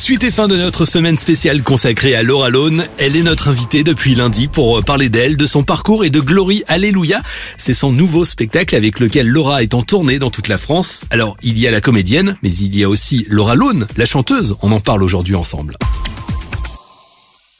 Suite et fin de notre semaine spéciale consacrée à Laura Lone. Elle est notre invitée depuis lundi pour parler d'elle, de son parcours et de Glory Alléluia. C'est son nouveau spectacle avec lequel Laura est en tournée dans toute la France. Alors, il y a la comédienne, mais il y a aussi Laura Lone, la chanteuse. On en parle aujourd'hui ensemble.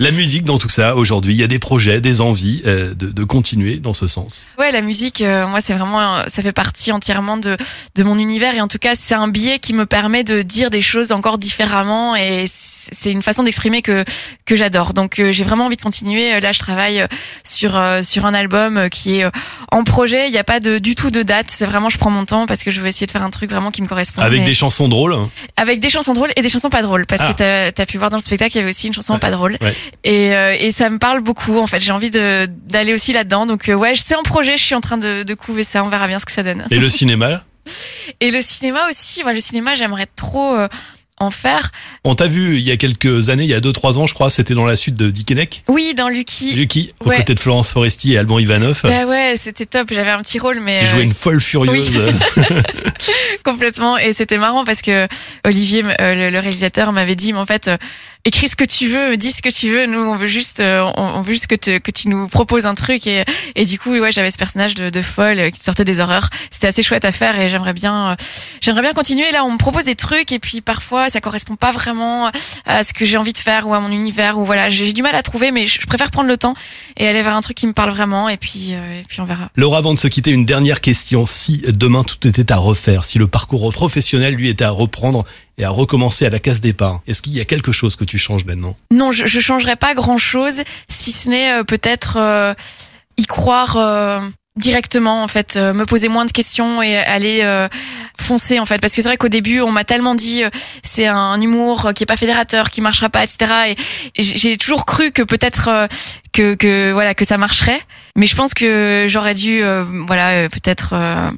La musique dans tout ça aujourd'hui, il y a des projets, des envies euh, de, de, continuer dans ce sens. Ouais, la musique, euh, moi c'est vraiment, ça fait partie entièrement de, de mon univers et en tout cas c'est un biais qui me permet de dire des choses encore différemment et c'est une façon d'exprimer que que j'adore. Donc euh, j'ai vraiment envie de continuer. Là je travaille sur sur un album qui est en projet. Il n'y a pas de du tout de date. C'est vraiment je prends mon temps parce que je veux essayer de faire un truc vraiment qui me correspond. Avec des chansons drôles. Avec des chansons drôles et des chansons pas drôles parce que ah. tu as, pu voir dans le spectacle il y avait aussi une chanson pas drôle. Ouais. Et, euh, et, ça me parle beaucoup en fait. J'ai envie d'aller aussi là-dedans. Donc euh, ouais, c'est en projet. Je suis en train de, de couver ça. On verra bien ce que ça donne. Et le cinéma? Et le cinéma aussi. Ouais, le cinéma, j'aimerais trop. Euh, en faire. On t'a vu il y a quelques années, il y a 2-3 ans, je crois, c'était dans la suite de Dickeneck. Oui, dans Lucky. Lucky, aux côtés de Florence Foresti et Alban Ivanov. Bah ouais, c'était top. J'avais un petit rôle, mais. Je jouais une folle furieuse. Oui. Complètement. Et c'était marrant parce que Olivier, le réalisateur, m'avait dit, mais en fait, écris ce que tu veux, dis ce que tu veux. Nous, on veut juste, euh, on veut juste que, que tu nous proposes un truc. Et, et du coup, ouais, j'avais ce personnage de, folle qui sortait des horreurs. C'était assez chouette à faire et j'aimerais bien, euh, j'aimerais bien continuer. Là, on me propose des trucs et puis parfois, ça correspond pas vraiment à ce que j'ai envie de faire ou à mon univers ou voilà, j'ai du mal à trouver, mais je préfère prendre le temps et aller vers un truc qui me parle vraiment et puis, euh, et puis on verra. Laura, avant de se quitter, une dernière question. Si demain tout était à refaire, si le parcours professionnel lui était à reprendre et à recommencer à la case départ. Est-ce qu'il y a quelque chose que tu changes maintenant? Non, je, je changerais pas grand-chose, si ce n'est euh, peut-être euh, y croire euh, directement en fait, euh, me poser moins de questions et aller euh, foncer en fait, parce que c'est vrai qu'au début on m'a tellement dit c'est un humour qui est pas fédérateur, qui marchera pas, etc. Et j'ai toujours cru que peut-être que, que voilà que ça marcherait. Mais je pense que j'aurais dû euh, voilà euh, peut-être euh,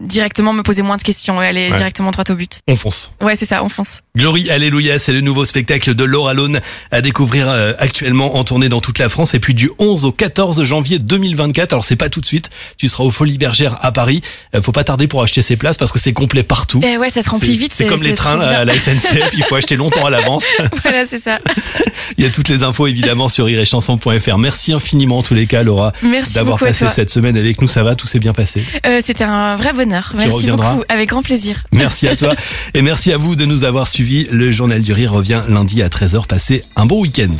directement me poser moins de questions et aller Ouais. directement droit au but. On fonce. Ouais, c'est ça, on fonce. Glory Alléluia, c'est le nouveau spectacle de Laura Lone à découvrir euh, actuellement en tournée dans toute la France et puis du 11 au 14 janvier 2024. Alors c'est pas tout de suite, tu seras aux Folies Bergères à Paris. Euh, faut pas tarder pour acheter ses places parce que c'est complet partout. Eh ouais, ça se remplit vite. C'est comme les trains à la SNCF, il faut acheter longtemps à l'avance. voilà, c'est ça. Il y a toutes les infos évidemment sur iréchanson.fr. Merci infiniment en tous les cas Laura Merci d'avoir passé cette semaine avec nous. Ça va, tout s'est bien passé? Euh, C'était un vrai bonheur. Merci reviendras beaucoup, avec grand plaisir. Merci à toi et merci à vous de nous avoir suivis. Le journal du rire revient lundi à 13h. Passez un bon week-end.